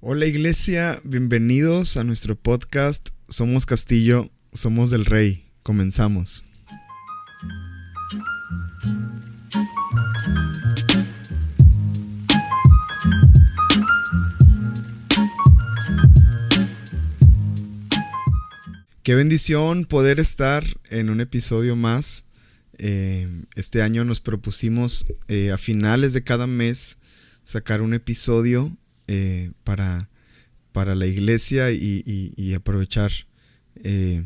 Hola iglesia, bienvenidos a nuestro podcast Somos Castillo, Somos del Rey. Comenzamos. Qué bendición poder estar en un episodio más. Eh, este año nos propusimos eh, a finales de cada mes sacar un episodio eh, para, para la iglesia y, aprovechar eh,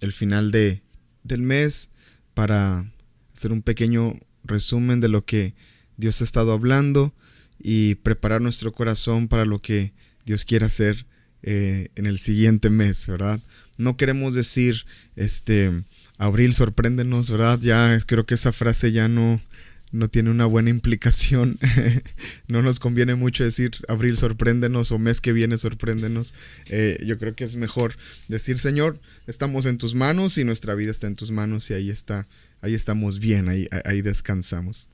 el final de, del mes para hacer un pequeño resumen de lo que Dios ha estado hablando y preparar nuestro corazón para lo que Dios quiere hacer eh, en el siguiente mes, ¿verdad? No queremos decir, este, abril, sorpréndenos, ¿verdad? Ya creo que esa frase ya no, no tiene una buena implicación. no nos conviene mucho decir abril sorpréndenos o mes que viene sorpréndenos. Eh, yo creo que es mejor decir Señor, estamos en tus manos y nuestra vida está en tus manos y ahí está, ahí estamos bien, ahí, ahí descansamos.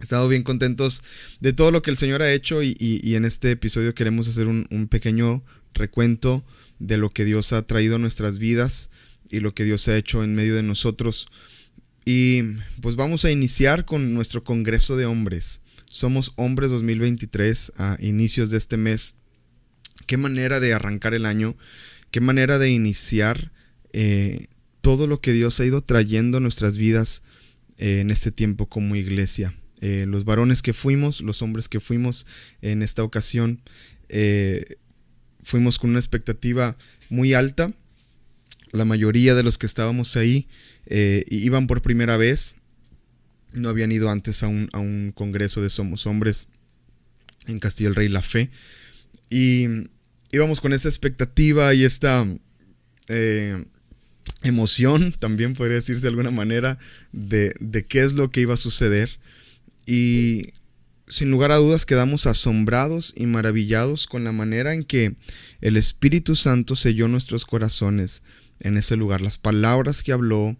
He estado bien contentos de todo lo que el Señor ha hecho y, en este episodio queremos hacer un, un pequeño recuento de lo que Dios ha traído a nuestras vidas y lo que Dios ha hecho en medio de nosotros. Y pues vamos a iniciar con nuestro Congreso de Hombres. Somos Hombres 2023 a inicios de este mes. Qué manera de arrancar el año, qué manera de iniciar eh, todo lo que Dios ha ido trayendo a nuestras vidas eh, en este tiempo como iglesia. Eh, los varones que fuimos, los hombres que fuimos en esta ocasión, fuimos con una expectativa muy alta. La mayoría de los que estábamos ahí eh, iban por primera vez, no habían ido antes a un, a un congreso de Somos Hombres en Castillo del Rey La Fe. Y íbamos con esa expectativa y esta eh, emoción, también podría decirse de alguna manera, de, de, qué es lo que iba a suceder. Y sin lugar a dudas quedamos asombrados y maravillados con la manera en que el Espíritu Santo selló nuestros corazones en ese lugar, las palabras que habló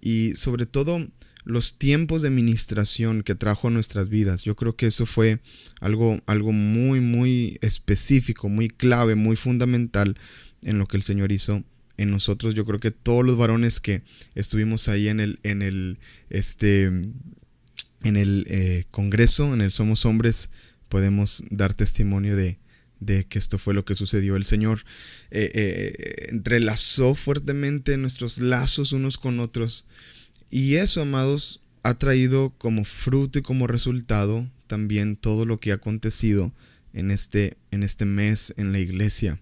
y sobre todo los tiempos de ministración que trajo a nuestras vidas. Yo creo que eso fue algo, algo muy, muy específico, muy clave, muy fundamental en lo que el Señor hizo en nosotros. Yo creo que todos los varones que estuvimos ahí en el, en el, este, en el eh, Congreso, en el Somos Hombres, podemos dar testimonio de, que esto fue lo que sucedió. El Señor eh, eh, entrelazó fuertemente nuestros lazos unos con otros. Y eso, amados, ha traído como fruto y como resultado también todo lo que ha acontecido en este, en este mes en la iglesia.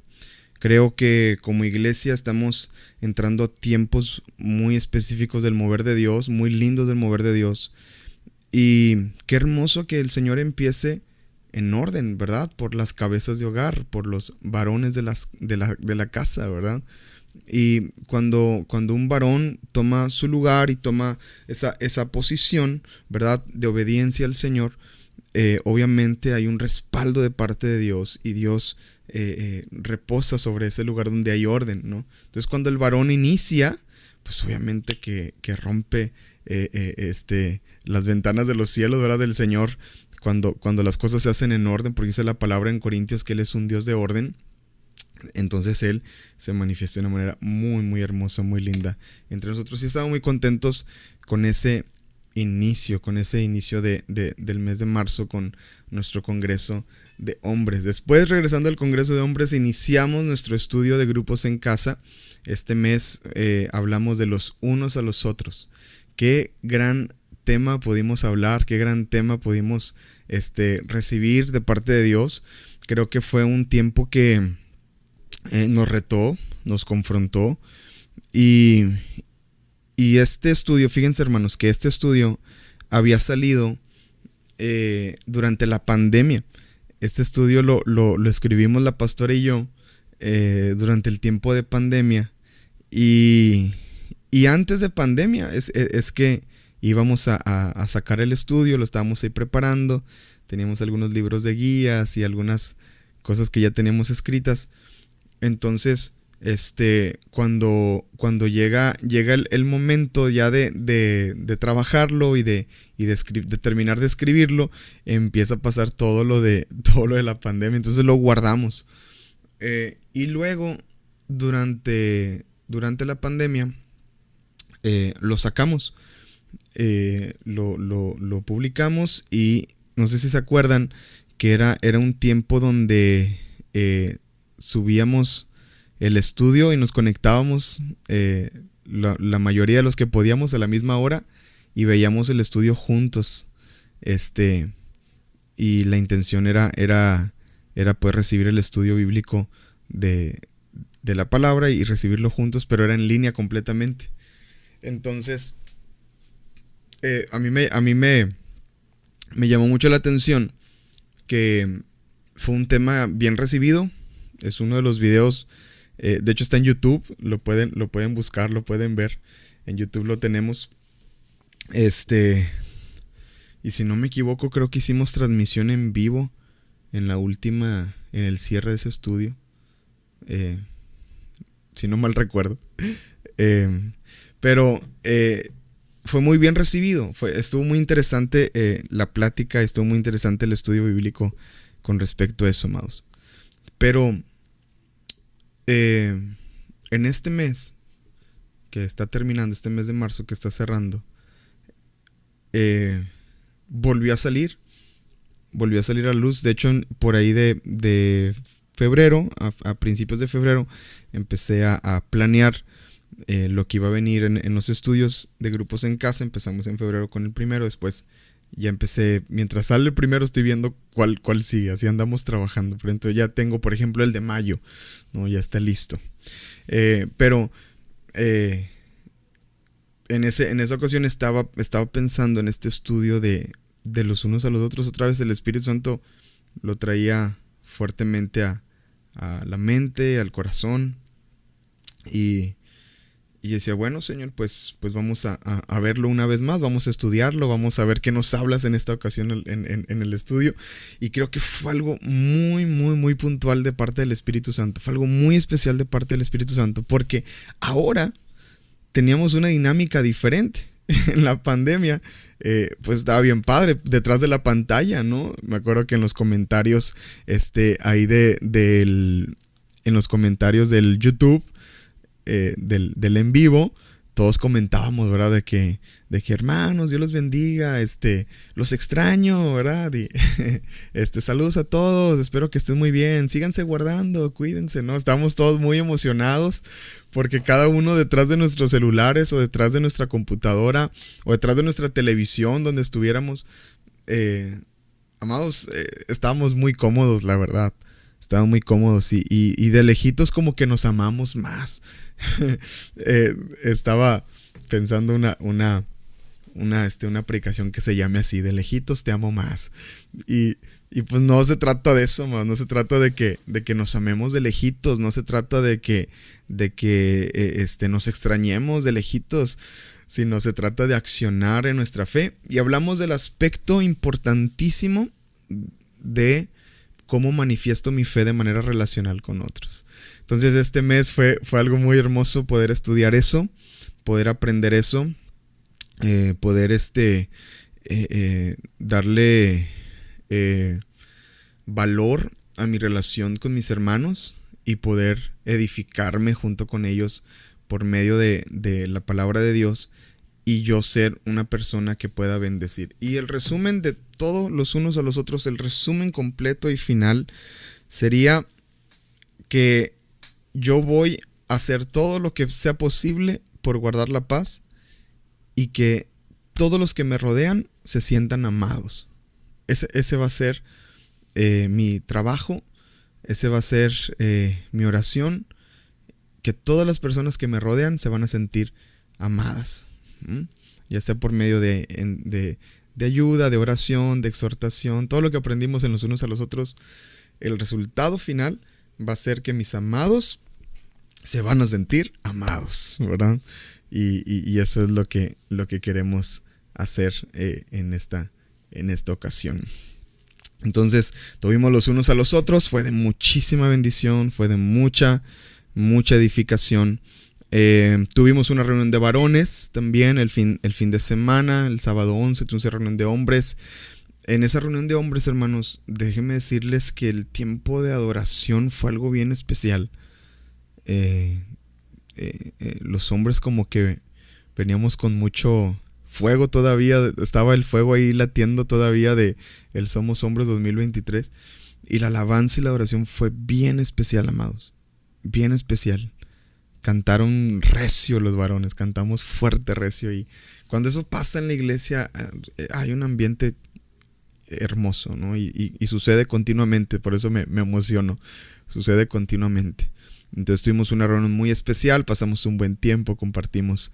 Creo que como iglesia estamos entrando a tiempos muy específicos del mover de Dios, muy lindos del mover de Dios. Y qué hermoso que el Señor empiece en orden, ¿verdad? Por las cabezas de hogar, por los varones de, las, de, la, casa, ¿verdad? Y cuando, cuando un varón toma su lugar y toma esa, esa posición, ¿verdad? De obediencia al Señor, eh, obviamente hay un respaldo de parte de Dios y Dios eh, eh, reposa sobre ese lugar donde hay orden, ¿no? Entonces cuando el varón inicia, pues obviamente que, que rompe este, las ventanas de los cielos, ¿verdad? Del Señor cuando, cuando las cosas se hacen en orden, porque dice la palabra en Corintios que Él es un Dios de orden, entonces Él se manifiesta de una manera muy, muy hermosa, muy linda entre nosotros. Y estamos muy contentos con ese inicio, con ese inicio de, del mes de marzo, con nuestro Congreso de Hombres. Después, regresando al Congreso de Hombres, iniciamos nuestro estudio de grupos en casa. Este mes eh, hablamos de los unos a los otros. Qué gran tema pudimos hablar, qué gran tema pudimos este, recibir de parte de Dios. Creo que fue un tiempo que eh, nos retó, nos confrontó. Y, y, este estudio, fíjense hermanos, que este estudio había salido eh, durante la pandemia. Este estudio lo, lo, escribimos la pastora y yo eh, durante el tiempo de pandemia. Y, y antes de pandemia es, es que íbamos a, sacar el estudio, lo estábamos ahí preparando, teníamos algunos libros de guías y algunas cosas que ya teníamos escritas. Entonces, este, cuando, cuando llega, llega el, momento ya de, de, trabajarlo y, de, y de, terminar de escribirlo, empieza a pasar todo lo de, todo lo de la pandemia, entonces lo guardamos. Eh, y luego, durante, durante la pandemia, eh, lo sacamos, eh, lo, lo, publicamos y no sé si se acuerdan que era, era un tiempo donde subíamos el estudio y nos conectábamos eh, la, mayoría de los que podíamos a la misma hora y veíamos el estudio juntos. Este, y la intención era, era, era poder recibir el estudio bíblico de, de la palabra y recibirlo juntos, pero era en línea completamente. Entonces, eh, a mí, me, a mí me, me llamó mucho la atención que fue un tema bien recibido. Es uno de los videos eh, de hecho está en YouTube, lo pueden, lo pueden buscar, lo pueden ver. En YouTube lo tenemos. Este. Y si no me equivoco, creo que hicimos transmisión en vivo en la última, en el cierre de ese estudio. Eh, si no mal recuerdo. Eh, pero fue muy bien recibido. Fue, estuvo muy interesante la plática, estuvo muy interesante el estudio bíblico con respecto a eso, amados. Pero eh, en este mes que está terminando, este mes de marzo que está cerrando, eh, volvió a salir, volvió a salir a luz. De hecho, por ahí de, febrero, a, principios de febrero, empecé a, planear eh, lo que iba a venir en, los estudios de grupos en casa. Empezamos en febrero con el primero, después ya empecé, mientras sale el primero estoy viendo cuál, cuál sigue, así andamos trabajando. Por ejemplo, ya tengo, por ejemplo, el de mayo, ¿no? Ya está listo. Eh, pero eh, en, ese, en esa ocasión estaba, estaba pensando en este estudio de, de los unos a los otros. Otra vez el Espíritu Santo lo traía fuertemente a la mente, al corazón. Y y decía, bueno, Señor, pues, pues vamos a, verlo una vez más, vamos a estudiarlo, vamos a ver qué nos hablas en esta ocasión en, el estudio. Y creo que fue algo muy, muy, muy puntual de parte del Espíritu Santo. Fue algo muy especial de parte del Espíritu Santo, porque ahora teníamos una dinámica diferente. En la pandemia, eh, pues estaba bien padre, detrás de la pantalla, ¿no? Me acuerdo que en los comentarios, este, ahí de, del, en los comentarios del YouTube, eh, del, en vivo, todos comentábamos, ¿verdad? De que, de que hermanos, Dios los bendiga, este, los extraño, ¿verdad? Este, saludos a todos, espero que estén muy bien, síganse guardando, cuídense, ¿no? Estamos todos muy emocionados porque cada uno detrás de nuestros celulares o detrás de nuestra computadora o detrás de nuestra televisión donde estuviéramos, eh, amados, eh, estábamos muy cómodos, la verdad. Estaban muy cómodos y, y, de lejitos como que nos amamos más. Eh, estaba pensando una, una, una, este, una predicación que se llame así, de lejitos te amo más. Y, y pues no se trata de eso, más, no se trata de que, de que nos amemos de lejitos, no se trata de que, de que eh, este, nos extrañemos de lejitos, sino se trata de accionar en nuestra fe. Y hablamos del aspecto importantísimo de cómo manifiesto mi fe de manera relacional con otros. Entonces este mes fue, fue algo muy hermoso poder estudiar eso, poder aprender eso, eh, poder este, eh, eh, darle valor a mi relación con mis hermanos y poder edificarme junto con ellos por medio de, de la palabra de Dios y yo ser una persona que pueda bendecir. Y el resumen de todos los unos a los otros, el resumen completo y final sería que yo voy a hacer todo lo que sea posible por guardar la paz y que todos los que me rodean se sientan amados. Ese, ese va a ser eh, mi trabajo, ese va a ser eh, mi oración, que todas las personas que me rodean se van a sentir amadas ya sea por medio de, de, ayuda, de oración, de exhortación, todo lo que aprendimos en los unos a los otros, el resultado final va a ser que mis amados se van a sentir amados, ¿verdad? Y, eso es lo que, lo que queremos hacer eh, en, esta, en esta ocasión. Entonces, tuvimos los unos a los otros, fue de muchísima bendición, fue de mucha mucha edificación. Eh, tuvimos una reunión de varones también el fin, el fin de semana, el sábado 11, tuvimos una reunión de hombres. En esa reunión de hombres, hermanos, déjenme decirles que el tiempo de adoración fue algo bien especial. Eh, eh, los hombres como que veníamos con mucho fuego todavía, estaba el fuego ahí latiendo todavía de el Somos Hombres 2023. Y la alabanza y la adoración fue bien especial, amados. Bien especial. Cantaron recio los varones, cantamos fuerte recio. Y cuando eso pasa en la iglesia, eh, hay un ambiente hermoso, ¿no? Y, sucede continuamente, por eso me, emociono. Sucede continuamente. Entonces tuvimos una reunión muy especial, pasamos un buen tiempo, compartimos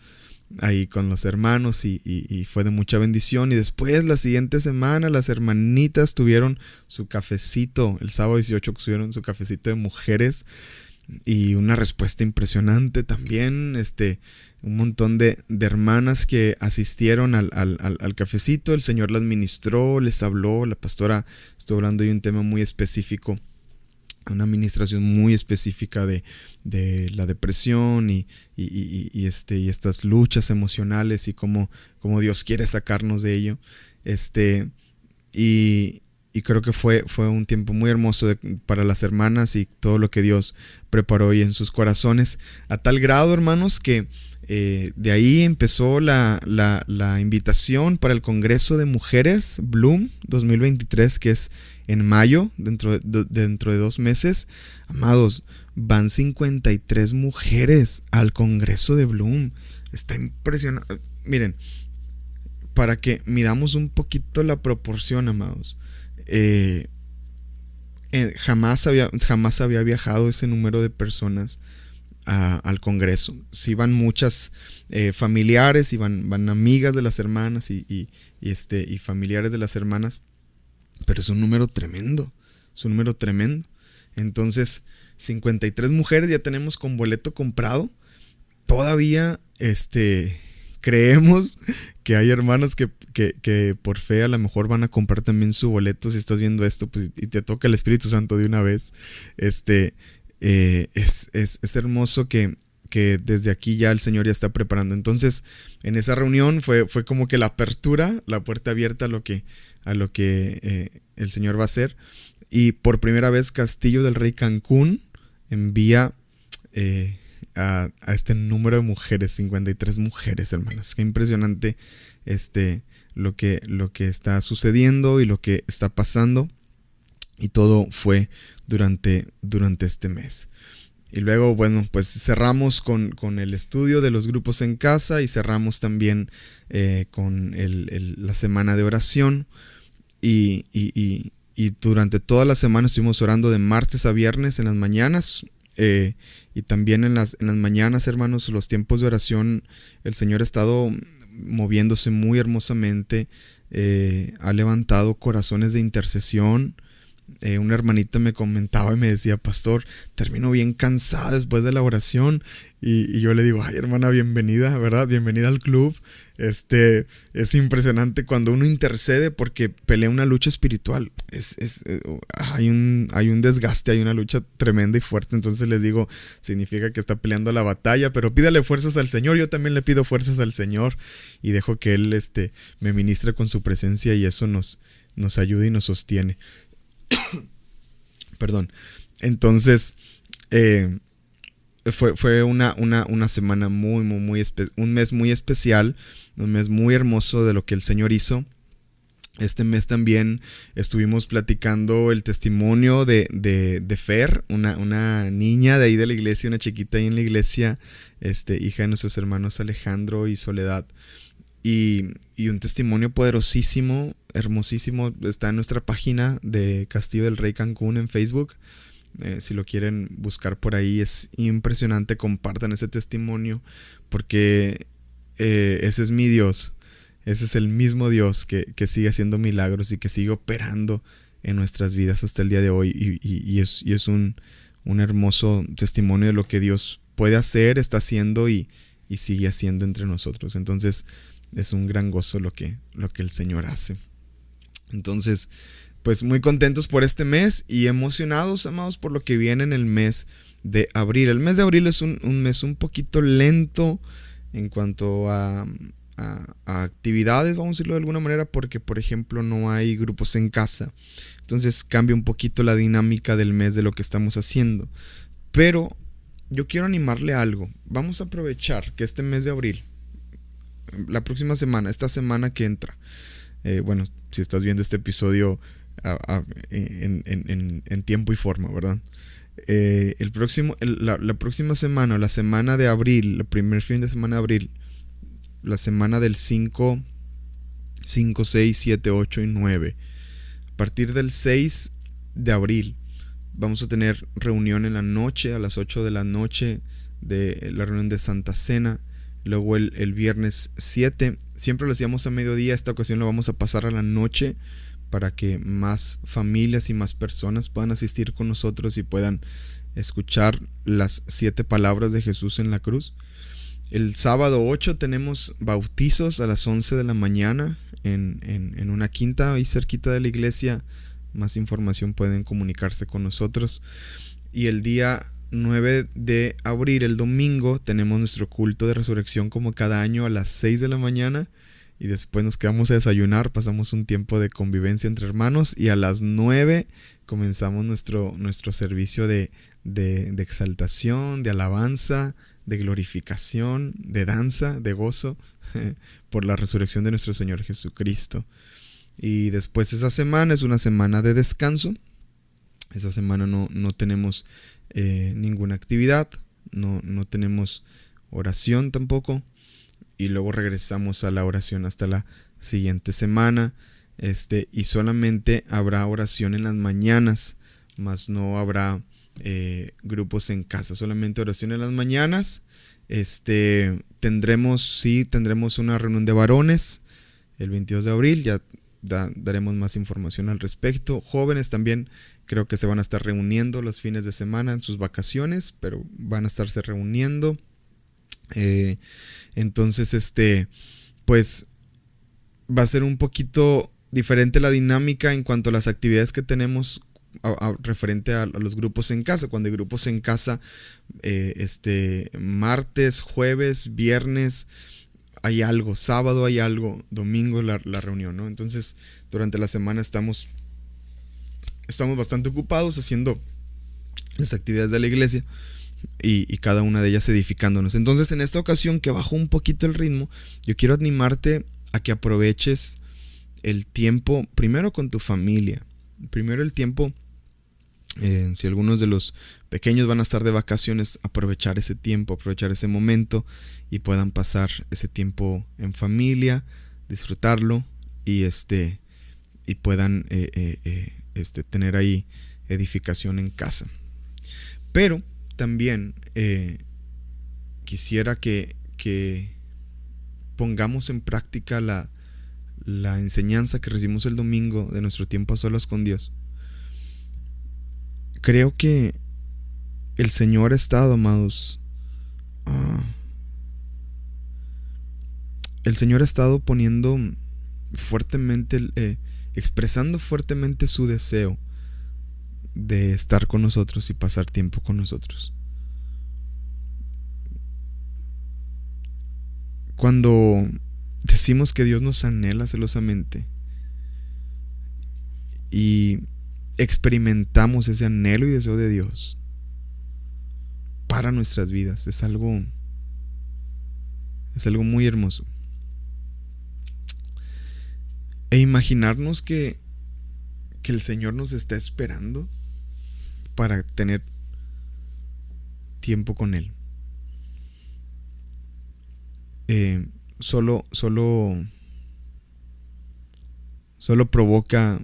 ahí con los hermanos y, fue de mucha bendición. Y después la siguiente semana las hermanitas tuvieron su cafecito, el sábado 18 tuvieron su cafecito de mujeres y una respuesta impresionante también, este, un montón de, hermanas que asistieron al, al, cafecito, el Señor las ministró, les habló, la pastora estuvo hablando de un tema muy específico una administración muy específica de, la depresión y, este, y estas luchas emocionales y cómo, cómo, Dios quiere sacarnos de ello. Este, y, creo que fue, fue un tiempo muy hermoso para las hermanas y todo lo que Dios preparó hoy en sus corazones. A tal grado, hermanos, que eh, de ahí empezó la, la, invitación para el Congreso de Mujeres Bloom 2023, que es en mayo, dentro de, dentro de dos meses. Amados, van 53 mujeres al Congreso de Bloom. Está impresionante. Miren, para que midamos un poquito la proporción, amados. Eh, eh, jamás, había, jamás había viajado ese número de personas al Congreso. Si van muchas eh, familiares y van, amigas de las hermanas y, este, y familiares de las hermanas. Pero es un número tremendo. Es un número tremendo. Entonces, 53 mujeres ya tenemos con boleto comprado. Todavía este, creemos que hay hermanas que, por fe a lo mejor van a comprar también su boleto. Si estás viendo esto pues, y te toca el Espíritu Santo de una vez. Este, eh, es, es, hermoso que, que desde aquí ya el Señor ya está preparando. Entonces, en esa reunión fue, fue como que la apertura, la puerta abierta a lo que, a lo que eh, el Señor va a hacer. Y por primera vez Castillo del Rey Cancún envía eh, a, este número de mujeres, 53 mujeres, hermanos. Qué impresionante este, lo, que, lo que está sucediendo y lo que está pasando. Y todo fue durante, durante este mes. Y luego, bueno, pues cerramos con, el estudio de los grupos en casa y cerramos también eh, con la semana de oración. Y, durante toda la semana estuvimos orando de martes a viernes en las mañanas. Eh, y también en las, en las mañanas, hermanos, los tiempos de oración, el Señor ha estado moviéndose muy hermosamente. Eh, ha levantado corazones de intercesión. Eh, una hermanita me comentaba y me decía, pastor, termino bien cansada después de la oración. Y, yo le digo, ay hermana, bienvenida, ¿verdad? Bienvenida al club. Este, es impresionante cuando uno intercede porque pelea una lucha espiritual. Es, es, eh, hay, un, hay un desgaste, hay una lucha tremenda y fuerte. Entonces les digo, significa que está peleando la batalla, pero pídale fuerzas al Señor. Yo también le pido fuerzas al Señor y dejo que Él este, me ministre con su presencia y eso nos, nos ayuda y nos sostiene. Perdón. Entonces, eh, fue, fue una, una, una, semana muy, muy, muy, un mes muy especial, un mes muy hermoso de lo que el Señor hizo. Este mes también estuvimos platicando el testimonio de, de, Fer, una, una, niña de ahí de la iglesia, una chiquita ahí en la iglesia, este, hija de nuestros hermanos Alejandro y Soledad. Y, y un testimonio poderosísimo, hermosísimo, está en nuestra página de Castillo del Rey Cancún en Facebook. Eh, si lo quieren buscar por ahí, es impresionante. Compartan ese testimonio porque eh, ese es mi Dios. Ese es el mismo Dios que, sigue haciendo milagros y que sigue operando en nuestras vidas hasta el día de hoy. Y, es, es un, un, hermoso testimonio de lo que Dios puede hacer, está haciendo y, y sigue haciendo entre nosotros. Entonces, es un gran gozo lo que, lo que el Señor hace. Entonces, pues muy contentos por este mes y emocionados, amados, por lo que viene en el mes de abril. El mes de abril es un, mes un poquito lento en cuanto a, a, actividades, vamos a decirlo de alguna manera, porque por ejemplo no hay grupos en casa. Entonces cambia un poquito la dinámica del mes de lo que estamos haciendo. Pero yo quiero animarle a algo. Vamos a aprovechar que este mes de abril, la próxima semana, esta semana que entra, eh, bueno, estás viendo este episodio en, tiempo y forma, ¿verdad? Eh, el próximo, la, próxima semana, la semana de abril, el primer fin de semana de abril, la semana del 5, 5, 6, 7, 8 y 9. A partir del 6 de abril vamos a tener reunión en la noche, a las 8 de la noche, de la reunión de Santa Cena. Luego el, el viernes 7, siempre lo hacíamos a mediodía, esta ocasión lo vamos a pasar a la noche para que más familias y más personas puedan asistir con nosotros y puedan escuchar las siete palabras de Jesús en la cruz. El sábado 8 tenemos bautizos a las 11 de la mañana en, una quinta ahí cerquita de la iglesia. Más información pueden comunicarse con nosotros. Y el día 9 de abril, el domingo, tenemos nuestro culto de resurrección como cada año a las 6 de la mañana y después nos quedamos a desayunar, pasamos un tiempo de convivencia entre hermanos y a las 9 comenzamos nuestro, nuestro servicio de, de, exaltación, de alabanza, de glorificación, de danza, de gozo por la resurrección de nuestro Señor Jesucristo. Y después esa semana es una semana de descanso. Esa semana no, no tenemos eh, ninguna actividad, no, no tenemos oración tampoco y luego regresamos a la oración hasta la siguiente semana. Este, y solamente habrá oración en las mañanas, más no habrá eh, grupos en casa, solamente oración en las mañanas. Este, tendremos, sí, tendremos una reunión de varones el 22 de abril, ya daremos más información al respecto. Jóvenes también creo que se van a estar reuniendo los fines de semana en sus vacaciones, pero van a estarse reuniendo. Eh, entonces, este, pues va a ser un poquito diferente la dinámica en cuanto a las actividades que tenemos referente a, los grupos en casa. Cuando hay grupos en casa, eh, este, martes, jueves, viernes, hay algo, sábado hay algo, domingo la, la reunión, ¿no? Entonces, durante la semana estamos, estamos bastante ocupados haciendo las actividades de la iglesia y, cada una de ellas edificándonos. Entonces en esta ocasión que bajó un poquito el ritmo, yo quiero animarte a que aproveches el tiempo primero con tu familia, primero el tiempo, eh, si algunos de los pequeños van a estar de vacaciones, aprovechar ese tiempo, aprovechar ese momento y puedan pasar ese tiempo en familia, disfrutarlo y este y puedan eh, eh, este, tener ahí edificación en casa. Pero también eh, quisiera que, pongamos en práctica la, enseñanza que recibimos el domingo de nuestro tiempo a solas con Dios. Creo que el Señor ha estado, amados, ah, el Señor ha estado poniendo fuertemente, eh, expresando fuertemente su deseo de estar con nosotros y pasar tiempo con nosotros. Cuando decimos que Dios nos anhela celosamente y experimentamos ese anhelo y deseo de Dios para nuestras vidas, es algo es algo muy hermoso. E imaginarnos que que el Señor nos está esperando para tener tiempo con Él. Eh, solo, solo, solo provoca,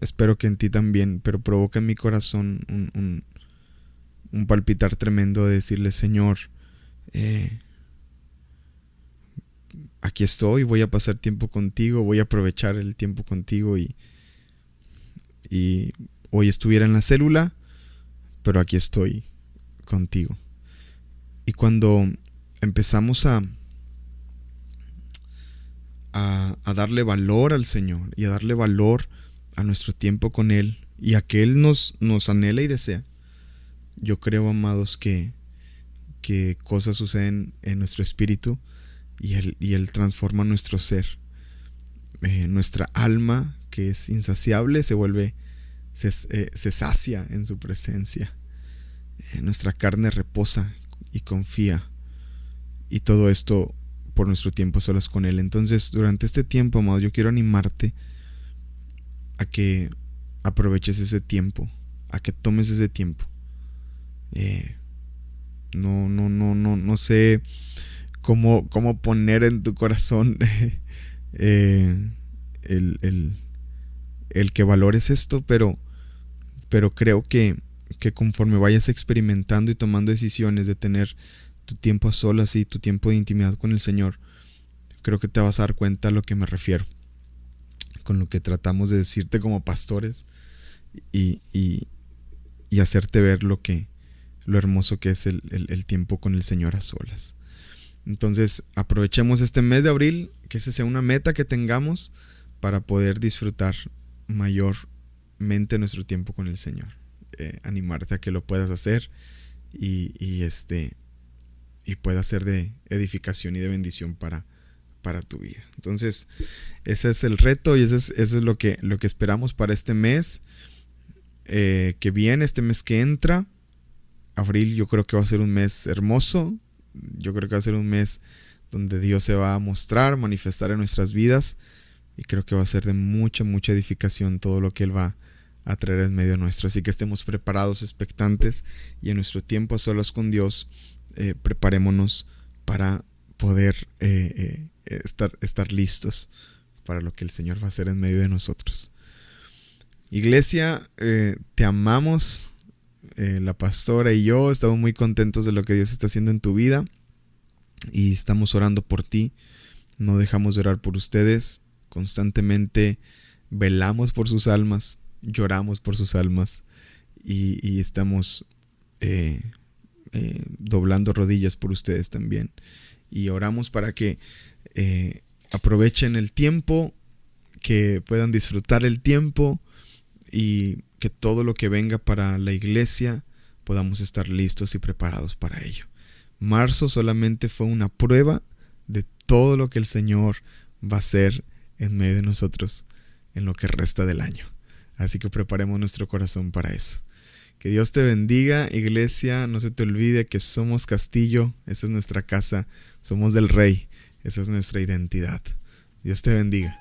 espero que en ti también, pero provoca en mi corazón un, un, palpitar tremendo de decirle, Señor, eh, aquí estoy, voy a pasar tiempo contigo, voy a aprovechar el tiempo contigo y, y hoy estuviera en la célula, pero aquí estoy contigo. Y cuando empezamos a, a, darle valor al Señor y a darle valor a nuestro tiempo con Él y a que Él nos, nos anhela y desea, yo creo, amados, que, que cosas suceden en nuestro espíritu y Él, y él transforma nuestro ser. Eh, nuestra alma, que es insaciable, se vuelve, se, eh, sacia en su presencia. Eh, nuestra carne reposa y confía. Y todo esto por nuestro tiempo solas con Él. Entonces, durante este tiempo, amado, yo quiero animarte a que aproveches ese tiempo, a que tomes ese tiempo. no, no, no, no, no sé cómo, cómo poner en tu corazón eh, el, el, que valores esto, pero, pero creo que, que conforme vayas experimentando y tomando decisiones de tener tu tiempo a solas y tu tiempo de intimidad con el Señor, creo que te vas a dar cuenta a lo que me refiero, con lo que tratamos de decirte como pastores y, y, y hacerte ver lo que lo hermoso que es el, el tiempo con el Señor a solas. Entonces aprovechemos este mes de abril, que esa sea una meta que tengamos para poder disfrutar mayormente nuestro tiempo con el Señor. Eh, animarte a que lo puedas hacer y, este y pueda ser de edificación y de bendición para, para tu vida. Entonces, ese es el reto y ese es, es lo, que, lo que esperamos para este mes eh, que viene, este mes que entra. Abril yo creo que va a ser un mes hermoso, yo creo que va a ser un mes donde Dios se va a mostrar, manifestar en nuestras vidas y creo que va a ser de mucha, mucha edificación todo lo que Él va a traer en medio nuestro. Así que estemos preparados, expectantes y en nuestro tiempo a solas con Dios, eh, preparémonos para poder eh, eh, estar, estar listos para lo que el Señor va a hacer en medio de nosotros. Iglesia, te amamos, eh, la pastora y yo estamos muy contentos de lo que Dios está haciendo en tu vida y estamos orando por ti. No dejamos de orar por ustedes. Constantemente velamos por sus almas, lloramos por sus almas y, estamos eh, eh, doblando rodillas por ustedes también. Y oramos para que aprovechen el tiempo, que puedan disfrutar el tiempo y que todo lo que venga para la iglesia podamos estar listos y preparados para ello. Marzo solamente fue una prueba de todo lo que el Señor va a hacer en medio de nosotros en lo que resta del año. Así que preparemos nuestro corazón para eso. Que Dios te bendiga, iglesia. No se te olvide que somos castillo, esa es nuestra casa, somos del rey, esa es nuestra identidad. Dios te bendiga.